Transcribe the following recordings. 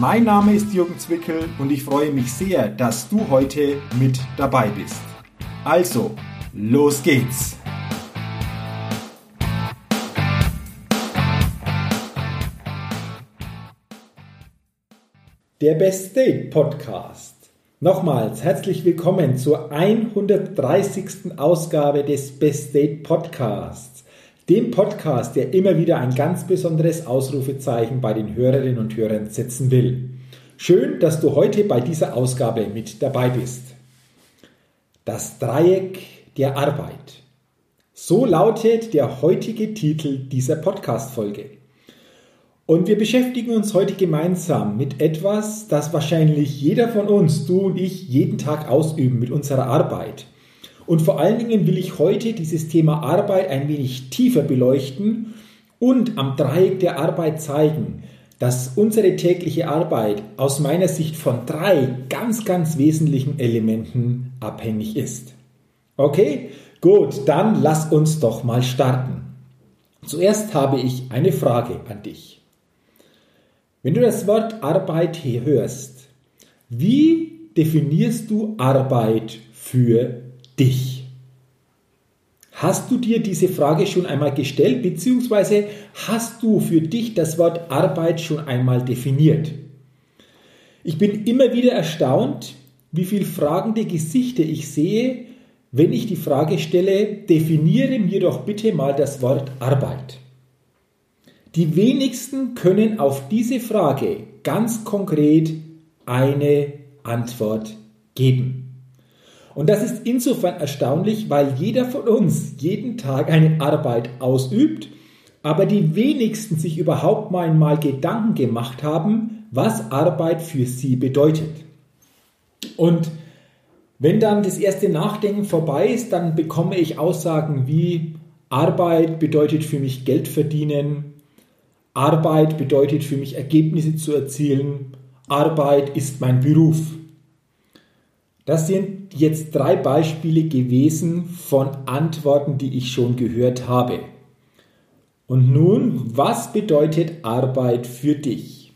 Mein Name ist Jürgen Zwickel und ich freue mich sehr, dass du heute mit dabei bist. Also, los geht's! Der Best Date Podcast. Nochmals herzlich willkommen zur 130. Ausgabe des Best Date Podcasts dem Podcast, der immer wieder ein ganz besonderes Ausrufezeichen bei den Hörerinnen und Hörern setzen will. Schön, dass du heute bei dieser Ausgabe mit dabei bist. Das Dreieck der Arbeit. So lautet der heutige Titel dieser Podcast-Folge. Und wir beschäftigen uns heute gemeinsam mit etwas, das wahrscheinlich jeder von uns, du und ich, jeden Tag ausüben mit unserer Arbeit. Und vor allen Dingen will ich heute dieses Thema Arbeit ein wenig tiefer beleuchten und am Dreieck der Arbeit zeigen, dass unsere tägliche Arbeit aus meiner Sicht von drei ganz, ganz wesentlichen Elementen abhängig ist. Okay, gut, dann lass uns doch mal starten. Zuerst habe ich eine Frage an dich. Wenn du das Wort Arbeit hier hörst, wie definierst du Arbeit für dich? Hast du dir diese Frage schon einmal gestellt, beziehungsweise hast du für dich das Wort Arbeit schon einmal definiert? Ich bin immer wieder erstaunt, wie viele fragende Gesichter ich sehe, wenn ich die Frage stelle, definiere mir doch bitte mal das Wort Arbeit. Die wenigsten können auf diese Frage ganz konkret eine Antwort geben. Und das ist insofern erstaunlich, weil jeder von uns jeden Tag eine Arbeit ausübt, aber die wenigsten sich überhaupt mal einmal Gedanken gemacht haben, was Arbeit für sie bedeutet. Und wenn dann das erste Nachdenken vorbei ist, dann bekomme ich Aussagen wie Arbeit bedeutet für mich Geld verdienen, Arbeit bedeutet für mich Ergebnisse zu erzielen, Arbeit ist mein Beruf. Das sind jetzt drei Beispiele gewesen von Antworten, die ich schon gehört habe. Und nun, was bedeutet Arbeit für dich?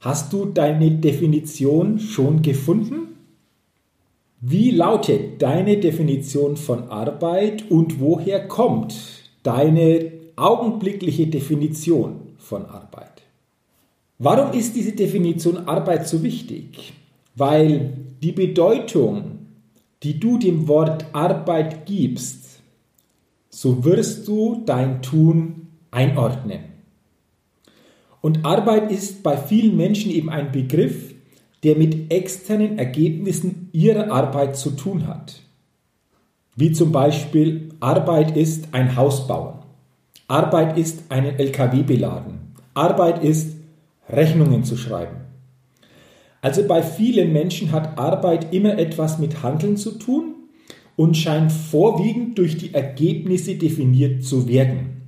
Hast du deine Definition schon gefunden? Wie lautet deine Definition von Arbeit und woher kommt deine augenblickliche Definition von Arbeit? Warum ist diese Definition Arbeit so wichtig? Weil die Bedeutung, die du dem Wort Arbeit gibst, so wirst du dein Tun einordnen. Und Arbeit ist bei vielen Menschen eben ein Begriff, der mit externen Ergebnissen ihrer Arbeit zu tun hat. Wie zum Beispiel Arbeit ist ein Haus bauen. Arbeit ist einen LKW beladen. Arbeit ist Rechnungen zu schreiben. Also bei vielen Menschen hat Arbeit immer etwas mit Handeln zu tun und scheint vorwiegend durch die Ergebnisse definiert zu werden.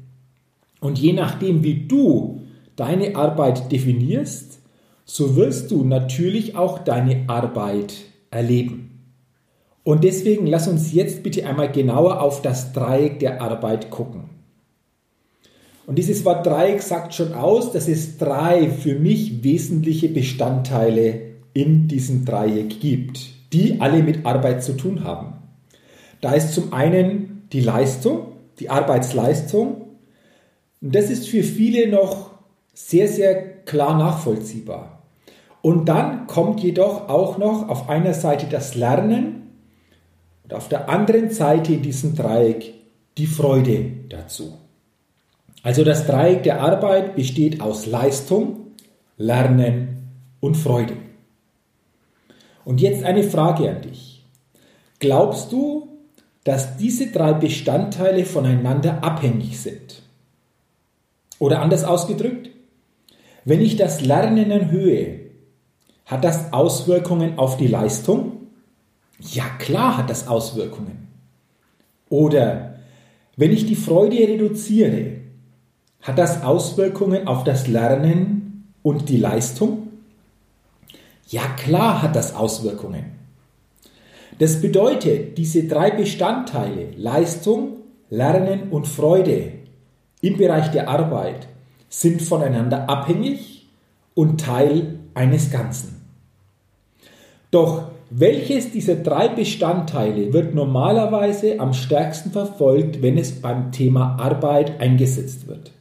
Und je nachdem, wie du deine Arbeit definierst, so wirst du natürlich auch deine Arbeit erleben. Und deswegen lass uns jetzt bitte einmal genauer auf das Dreieck der Arbeit gucken. Und dieses Wort Dreieck sagt schon aus, dass es drei für mich wesentliche Bestandteile in diesem Dreieck gibt, die alle mit Arbeit zu tun haben. Da ist zum einen die Leistung, die Arbeitsleistung. Und das ist für viele noch sehr, sehr klar nachvollziehbar. Und dann kommt jedoch auch noch auf einer Seite das Lernen und auf der anderen Seite in diesem Dreieck die Freude dazu. Also das Dreieck der Arbeit besteht aus Leistung, Lernen und Freude. Und jetzt eine Frage an dich. Glaubst du, dass diese drei Bestandteile voneinander abhängig sind? Oder anders ausgedrückt, wenn ich das Lernen erhöhe, hat das Auswirkungen auf die Leistung? Ja, klar hat das Auswirkungen. Oder wenn ich die Freude reduziere, hat das Auswirkungen auf das Lernen und die Leistung? Ja, klar hat das Auswirkungen. Das bedeutet, diese drei Bestandteile, Leistung, Lernen und Freude im Bereich der Arbeit, sind voneinander abhängig und Teil eines Ganzen. Doch welches dieser drei Bestandteile wird normalerweise am stärksten verfolgt, wenn es beim Thema Arbeit eingesetzt wird?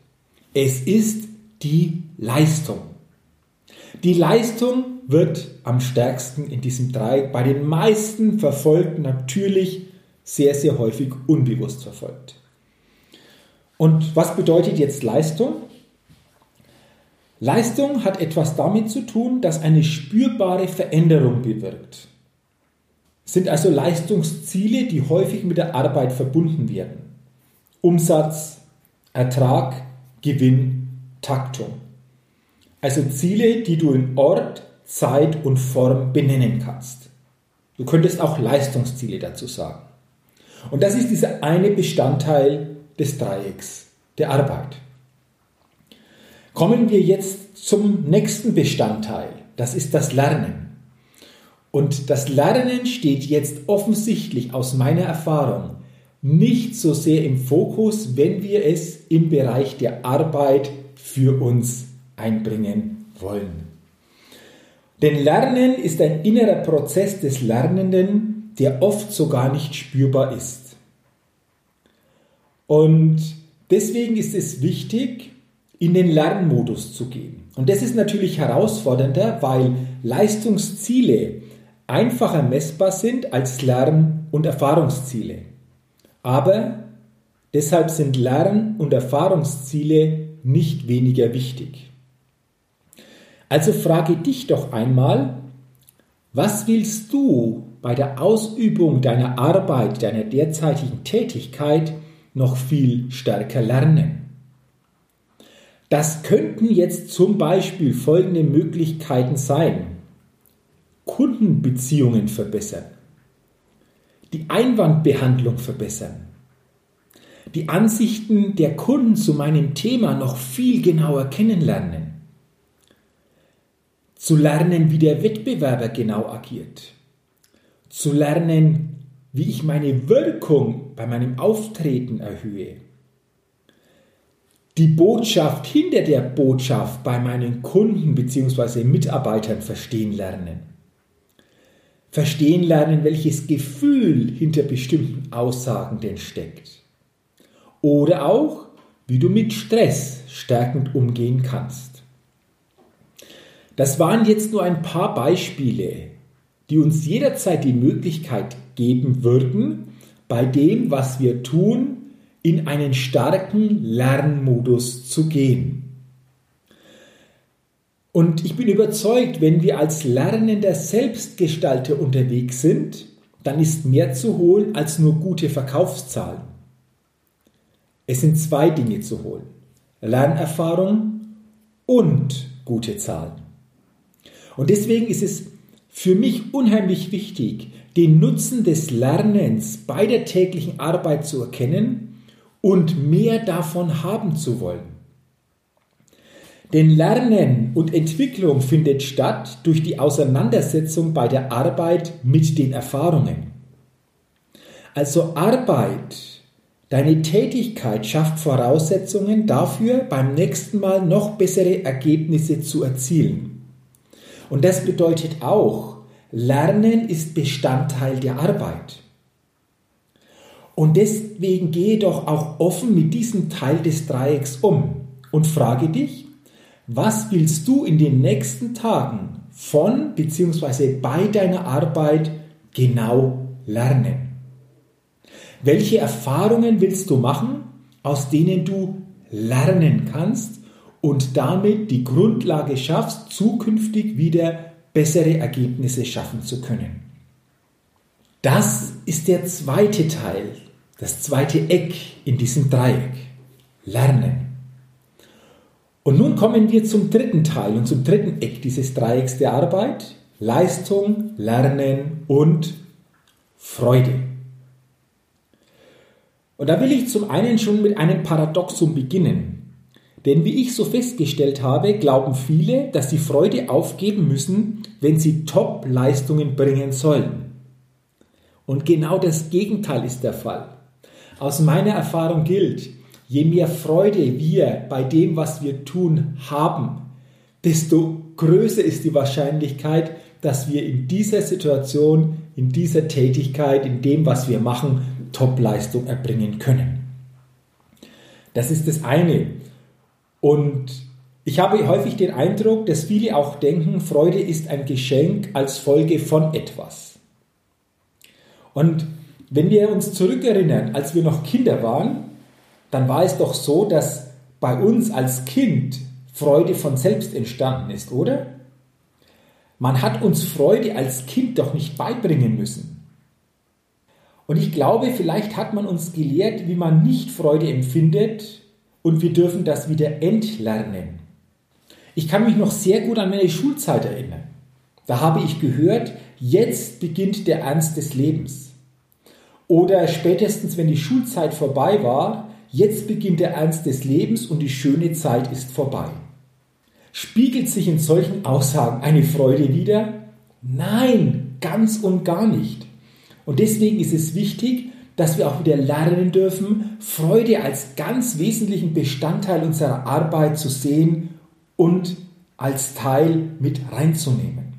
Es ist die Leistung. Die Leistung wird am stärksten in diesem Dreieck bei den meisten verfolgt, natürlich sehr, sehr häufig unbewusst verfolgt. Und was bedeutet jetzt Leistung? Leistung hat etwas damit zu tun, dass eine spürbare Veränderung bewirkt sind also Leistungsziele, die häufig mit der Arbeit verbunden werden. Umsatz, Ertrag, Gewinn, Taktung. Also Ziele, die du in Ort, Zeit und Form benennen kannst. Du könntest auch Leistungsziele dazu sagen. Und das ist dieser eine Bestandteil des Dreiecks der Arbeit. Kommen wir jetzt zum nächsten Bestandteil. Das ist das Lernen. Und das Lernen steht jetzt offensichtlich aus meiner Erfahrung nicht so sehr im Fokus, wenn wir es im Bereich der Arbeit für uns einbringen wollen. Denn Lernen ist ein innerer Prozess des Lernenden, der oft sogar nicht spürbar ist. Und deswegen ist es wichtig, in den Lernmodus zu gehen. Und das ist natürlich herausfordernder, weil Leistungsziele einfacher messbar sind als Lern- und Erfahrungsziele. Aber deshalb sind Lern- und Erfahrungsziele nicht weniger wichtig. Also frage dich doch einmal, was willst du bei der Ausübung deiner Arbeit, deiner derzeitigen Tätigkeit noch viel stärker lernen? Das könnten jetzt zum Beispiel folgende Möglichkeiten sein. Kundenbeziehungen verbessern, die Einwandbehandlung verbessern, die Ansichten der Kunden zu meinem Thema noch viel genauer kennenlernen, zu lernen, wie der Wettbewerber genau agiert, zu lernen, wie ich meine Wirkung bei meinem Auftreten erhöhe, die Botschaft hinter der Botschaft bei meinen Kunden bzw. Mitarbeitern verstehen lernen verstehen lernen, welches Gefühl hinter bestimmten Aussagen denn steckt. Oder auch, wie du mit Stress stärkend umgehen kannst. Das waren jetzt nur ein paar Beispiele, die uns jederzeit die Möglichkeit geben würden, bei dem, was wir tun, in einen starken Lernmodus zu gehen. Und ich bin überzeugt, wenn wir als lernender Selbstgestalter unterwegs sind, dann ist mehr zu holen als nur gute Verkaufszahlen. Es sind zwei Dinge zu holen. Lernerfahrung und gute Zahlen. Und deswegen ist es für mich unheimlich wichtig, den Nutzen des Lernens bei der täglichen Arbeit zu erkennen und mehr davon haben zu wollen. Denn Lernen und Entwicklung findet statt durch die Auseinandersetzung bei der Arbeit mit den Erfahrungen. Also Arbeit, deine Tätigkeit schafft Voraussetzungen dafür, beim nächsten Mal noch bessere Ergebnisse zu erzielen. Und das bedeutet auch, Lernen ist Bestandteil der Arbeit. Und deswegen gehe doch auch offen mit diesem Teil des Dreiecks um und frage dich, was willst du in den nächsten Tagen von bzw. bei deiner Arbeit genau lernen? Welche Erfahrungen willst du machen, aus denen du lernen kannst und damit die Grundlage schaffst, zukünftig wieder bessere Ergebnisse schaffen zu können? Das ist der zweite Teil, das zweite Eck in diesem Dreieck. Lernen. Und nun kommen wir zum dritten Teil und zum dritten Eck dieses Dreiecks der Arbeit. Leistung, Lernen und Freude. Und da will ich zum einen schon mit einem Paradoxum beginnen. Denn wie ich so festgestellt habe, glauben viele, dass sie Freude aufgeben müssen, wenn sie Top-Leistungen bringen sollen. Und genau das Gegenteil ist der Fall. Aus meiner Erfahrung gilt, je mehr Freude wir bei dem, was wir tun, haben, desto größer ist die Wahrscheinlichkeit, dass wir in dieser Situation, in dieser Tätigkeit, in dem, was wir machen, Topleistung erbringen können. Das ist das eine. Und ich habe häufig den Eindruck, dass viele auch denken, Freude ist ein Geschenk als Folge von etwas. Und wenn wir uns zurückerinnern, als wir noch Kinder waren, dann war es doch so, dass bei uns als Kind Freude von selbst entstanden ist, oder? Man hat uns Freude als Kind doch nicht beibringen müssen. Und ich glaube, vielleicht hat man uns gelehrt, wie man nicht Freude empfindet und wir dürfen das wieder entlernen. Ich kann mich noch sehr gut an meine Schulzeit erinnern. Da habe ich gehört, jetzt beginnt der Ernst des Lebens. Oder spätestens, wenn die Schulzeit vorbei war, jetzt beginnt der Ernst des Lebens und die schöne Zeit ist vorbei. Spiegelt sich in solchen Aussagen eine Freude wieder? Nein, ganz und gar nicht. Und deswegen ist es wichtig, dass wir auch wieder lernen dürfen, Freude als ganz wesentlichen Bestandteil unserer Arbeit zu sehen und als Teil mit reinzunehmen.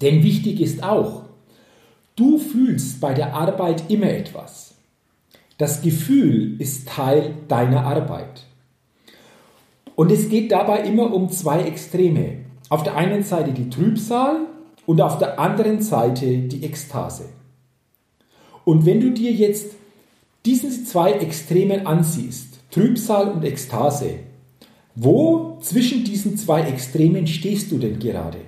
Denn wichtig ist auch, du fühlst bei der Arbeit immer etwas. Das Gefühl ist Teil deiner Arbeit. Und es geht dabei immer um zwei Extreme. Auf der einen Seite die Trübsal und auf der anderen Seite die Ekstase. Und wenn du dir jetzt diese zwei Extremen ansiehst, Trübsal und Ekstase, wo zwischen diesen zwei Extremen stehst du denn gerade?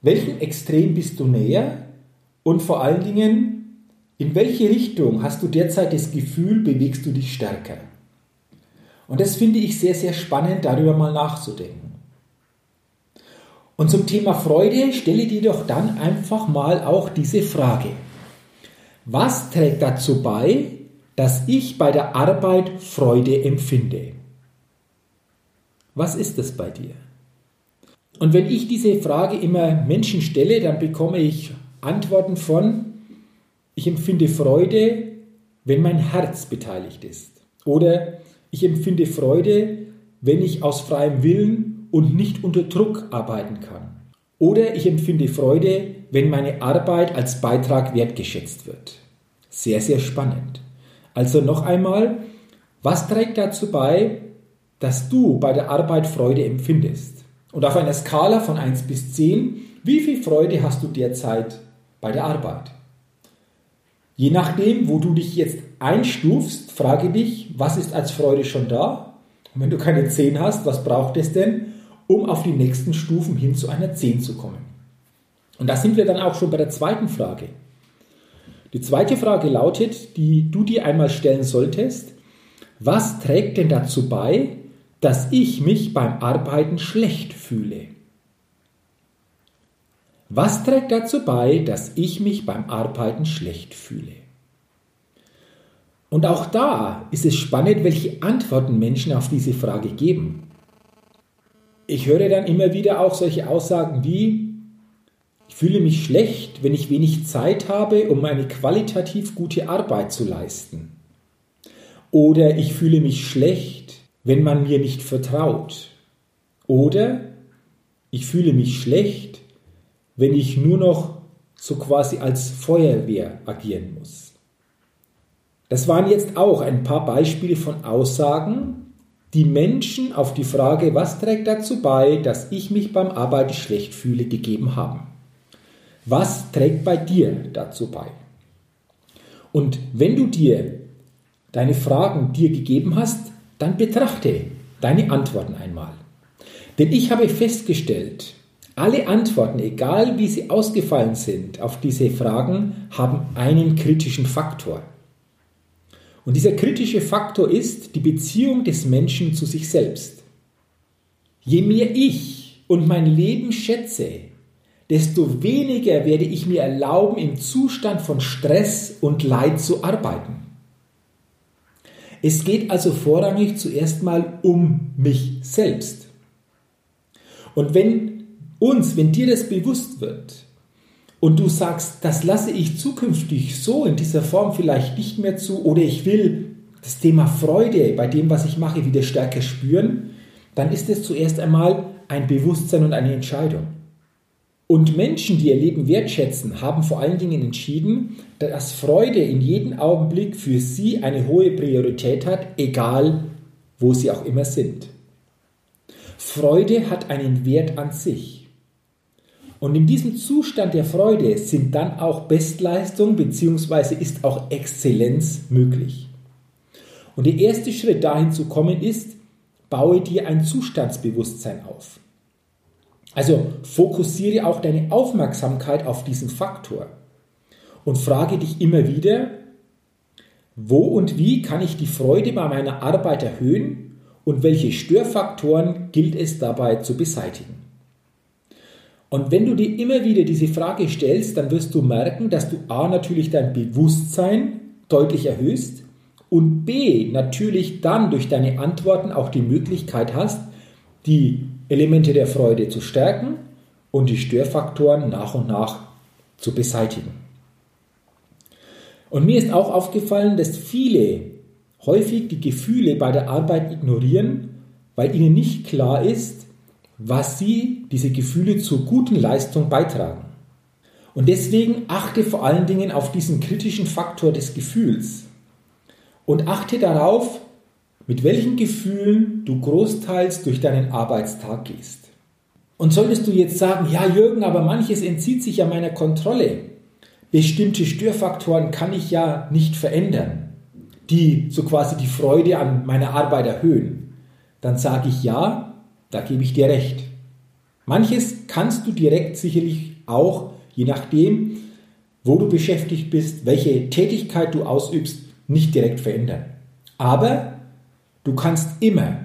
Welchem Extrem bist du näher? Und vor allen Dingen, in welche Richtung hast du derzeit das Gefühl, bewegst du dich stärker? Und das finde ich sehr, sehr spannend, darüber mal nachzudenken. Und zum Thema Freude stelle dir doch dann einfach mal auch diese Frage. Was trägt dazu bei, dass ich bei der Arbeit Freude empfinde? Was ist es bei dir? Und wenn ich diese Frage immer Menschen stelle, dann bekomme ich Antworten von, ich empfinde Freude, wenn mein Herz beteiligt ist. Oder ich empfinde Freude, wenn ich aus freiem Willen und nicht unter Druck arbeiten kann. Oder ich empfinde Freude, wenn meine Arbeit als Beitrag wertgeschätzt wird. Sehr, sehr spannend. Also noch einmal, was trägt dazu bei, dass du bei der Arbeit Freude empfindest? Und auf einer Skala von 1 bis 10, wie viel Freude hast du derzeit bei der Arbeit? Je nachdem, wo du dich jetzt einstufst, frage dich, was ist als Freude schon da? Und wenn du keine 10 hast, was braucht es denn, um auf die nächsten Stufen hin zu einer 10 zu kommen? Und da sind wir dann auch schon bei der zweiten Frage. Die zweite Frage lautet, die du dir einmal stellen solltest, was trägt denn dazu bei, dass ich mich beim Arbeiten schlecht fühle? Was trägt dazu bei, dass ich mich beim Arbeiten schlecht fühle? Und auch da ist es spannend, welche Antworten Menschen auf diese Frage geben. Ich höre dann immer wieder auch solche Aussagen wie, ich fühle mich schlecht, wenn ich wenig Zeit habe, um eine qualitativ gute Arbeit zu leisten. Oder ich fühle mich schlecht, wenn man mir nicht vertraut. Oder ich fühle mich schlecht, wenn ich nur noch so quasi als Feuerwehr agieren muss. Das waren jetzt auch ein paar Beispiele von Aussagen, die Menschen auf die Frage, was trägt dazu bei, dass ich mich beim Arbeiten schlecht fühle, gegeben haben. Was trägt bei dir dazu bei? Und wenn du dir deine Fragen dir gegeben hast, dann betrachte deine Antworten einmal. Denn ich habe festgestellt, alle Antworten, egal wie sie ausgefallen sind auf diese Fragen, haben einen kritischen Faktor. Und dieser kritische Faktor ist die Beziehung des Menschen zu sich selbst. Je mehr ich und mein Leben schätze, desto weniger werde ich mir erlauben, im Zustand von Stress und Leid zu arbeiten. Es geht also vorrangig zuerst mal um mich selbst. Und wenn uns, wenn dir das bewusst wird und du sagst, das lasse ich zukünftig so in dieser Form vielleicht nicht mehr zu oder ich will das Thema Freude bei dem, was ich mache, wieder stärker spüren, dann ist es zuerst einmal ein Bewusstsein und eine Entscheidung. Und Menschen, die ihr Leben wertschätzen, haben vor allen Dingen entschieden, dass Freude in jedem Augenblick für sie eine hohe Priorität hat, egal wo sie auch immer sind. Freude hat einen Wert an sich. Und in diesem Zustand der Freude sind dann auch Bestleistung bzw. ist auch Exzellenz möglich. Und der erste Schritt dahin zu kommen ist, baue dir ein Zustandsbewusstsein auf. Also fokussiere auch deine Aufmerksamkeit auf diesen Faktor und frage dich immer wieder, wo und wie kann ich die Freude bei meiner Arbeit erhöhen und welche Störfaktoren gilt es dabei zu beseitigen. Und wenn du dir immer wieder diese Frage stellst, dann wirst du merken, dass du a natürlich dein Bewusstsein deutlich erhöhst und b natürlich dann durch deine Antworten auch die Möglichkeit hast, die Elemente der Freude zu stärken und die Störfaktoren nach und nach zu beseitigen. Und mir ist auch aufgefallen, dass viele häufig die Gefühle bei der Arbeit ignorieren, weil ihnen nicht klar ist, was sie, diese Gefühle zur guten Leistung beitragen. Und deswegen achte vor allen Dingen auf diesen kritischen Faktor des Gefühls und achte darauf, mit welchen Gefühlen du großteils durch deinen Arbeitstag gehst. Und solltest du jetzt sagen, ja Jürgen, aber manches entzieht sich ja meiner Kontrolle. Bestimmte Störfaktoren kann ich ja nicht verändern, die so quasi die Freude an meiner Arbeit erhöhen. Dann sage ich ja, da gebe ich dir recht. Manches kannst du direkt sicherlich auch, je nachdem, wo du beschäftigt bist, welche Tätigkeit du ausübst, nicht direkt verändern. Aber Du kannst immer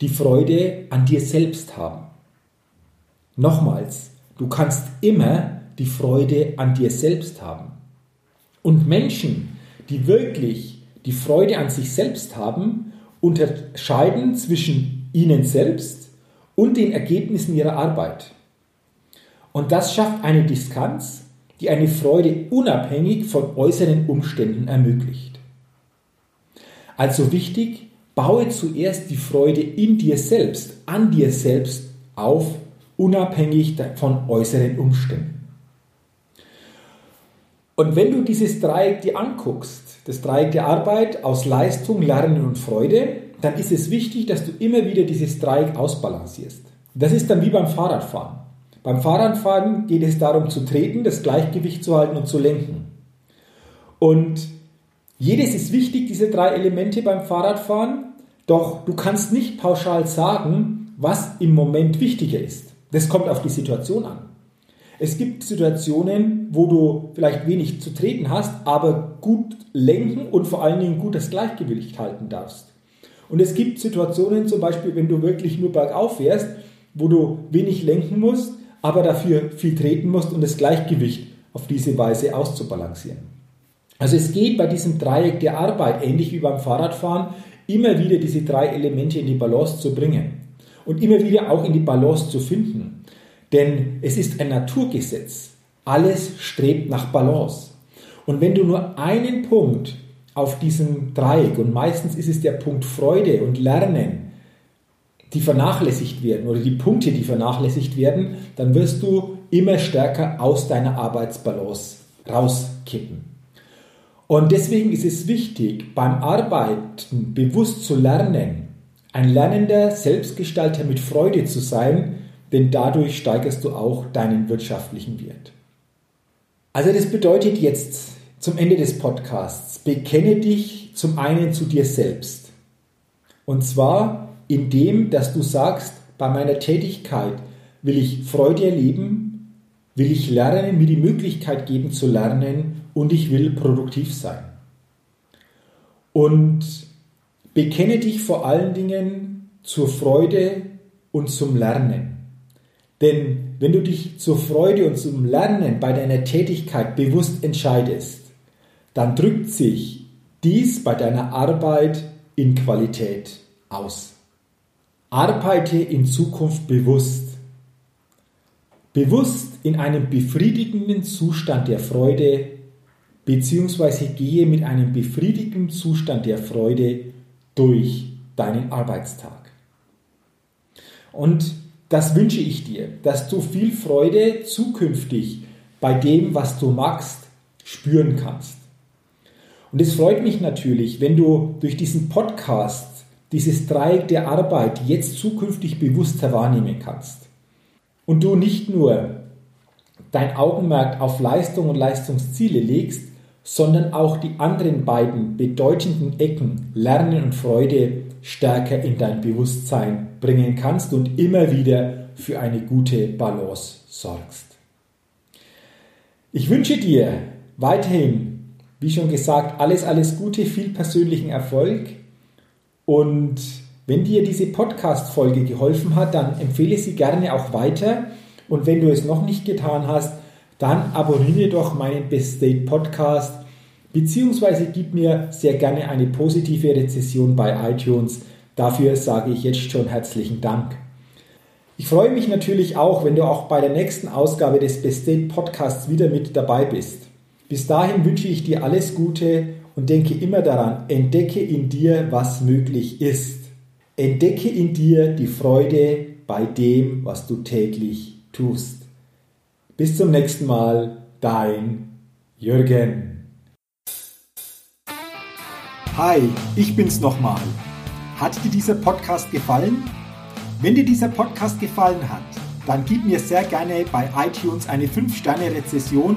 die Freude an dir selbst haben. Nochmals, du kannst immer die Freude an dir selbst haben. Und Menschen, die wirklich die Freude an sich selbst haben, unterscheiden zwischen ihnen selbst und den Ergebnissen ihrer Arbeit. Und das schafft eine Distanz, die eine Freude unabhängig von äußeren Umständen ermöglicht. Also wichtig, Baue zuerst die Freude in dir selbst, an dir selbst auf, unabhängig von äußeren Umständen. Und wenn du dieses Dreieck dir anguckst, das Dreieck der Arbeit aus Leistung, Lernen und Freude, dann ist es wichtig, dass du immer wieder dieses Dreieck ausbalancierst. Das ist dann wie beim Fahrradfahren. Beim Fahrradfahren geht es darum zu treten, das Gleichgewicht zu halten und zu lenken. Und jedes ist wichtig, diese drei Elemente beim Fahrradfahren, doch du kannst nicht pauschal sagen, was im Moment wichtiger ist. Das kommt auf die Situation an. Es gibt Situationen, wo du vielleicht wenig zu treten hast, aber gut lenken und vor allen Dingen gut das Gleichgewicht halten darfst. Und es gibt Situationen, zum Beispiel, wenn du wirklich nur bergauf fährst, wo du wenig lenken musst, aber dafür viel treten musst, um das Gleichgewicht auf diese Weise auszubalancieren. Also es geht bei diesem Dreieck der Arbeit, ähnlich wie beim Fahrradfahren, immer wieder diese drei Elemente in die Balance zu bringen und immer wieder auch in die Balance zu finden. Denn es ist ein Naturgesetz. Alles strebt nach Balance. Und wenn du nur einen Punkt auf diesem Dreieck, und meistens ist es der Punkt Freude und Lernen, die vernachlässigt werden oder die Punkte, die vernachlässigt werden, dann wirst du immer stärker aus deiner Arbeitsbalance rauskippen. Und deswegen ist es wichtig, beim Arbeiten bewusst zu lernen, ein lernender Selbstgestalter mit Freude zu sein, denn dadurch steigerst du auch deinen wirtschaftlichen Wert. Also das bedeutet jetzt zum Ende des Podcasts, bekenne dich zum einen zu dir selbst. Und zwar indem, dass du sagst, bei meiner Tätigkeit will ich Freude erleben, will ich lernen, mir die Möglichkeit geben zu lernen und ich will produktiv sein. Und bekenne dich vor allen Dingen zur Freude und zum Lernen. Denn wenn du dich zur Freude und zum Lernen bei deiner Tätigkeit bewusst entscheidest, dann drückt sich dies bei deiner Arbeit in Qualität aus. Arbeite in Zukunft bewusst. Bewusst in einem befriedigenden Zustand der Freude beziehungsweise gehe mit einem befriedigenden Zustand der Freude durch deinen Arbeitstag. Und das wünsche ich dir, dass du viel Freude zukünftig bei dem, was du machst, spüren kannst. Und es freut mich natürlich, wenn du durch diesen Podcast dieses Dreieck der Arbeit jetzt zukünftig bewusster wahrnehmen kannst. Und du nicht nur dein Augenmerk auf Leistung und Leistungsziele legst, sondern auch die anderen beiden bedeutenden Ecken Lernen und Freude stärker in dein Bewusstsein bringen kannst und immer wieder für eine gute Balance sorgst. Ich wünsche dir weiterhin, wie schon gesagt, alles, alles Gute, viel persönlichen Erfolg und wenn dir diese Podcast-Folge geholfen hat, dann empfehle sie gerne auch weiter und wenn du es noch nicht getan hast, dann abonniere doch meinen Best State Podcast beziehungsweise gib mir sehr gerne eine positive Rezession bei iTunes. Dafür sage ich jetzt schon herzlichen Dank. Ich freue mich natürlich auch, wenn du auch bei der nächsten Ausgabe des Best State Podcasts wieder mit dabei bist. Bis dahin wünsche ich dir alles Gute und denke immer daran, entdecke in dir, was möglich ist. Entdecke in dir die Freude bei dem, was du täglich tust. Bis zum nächsten Mal, dein Jürgen. Hi, ich bin's nochmal. Hat dir dieser Podcast gefallen? Wenn dir dieser Podcast gefallen hat, dann gib mir sehr gerne bei iTunes eine 5-Sterne-Rezession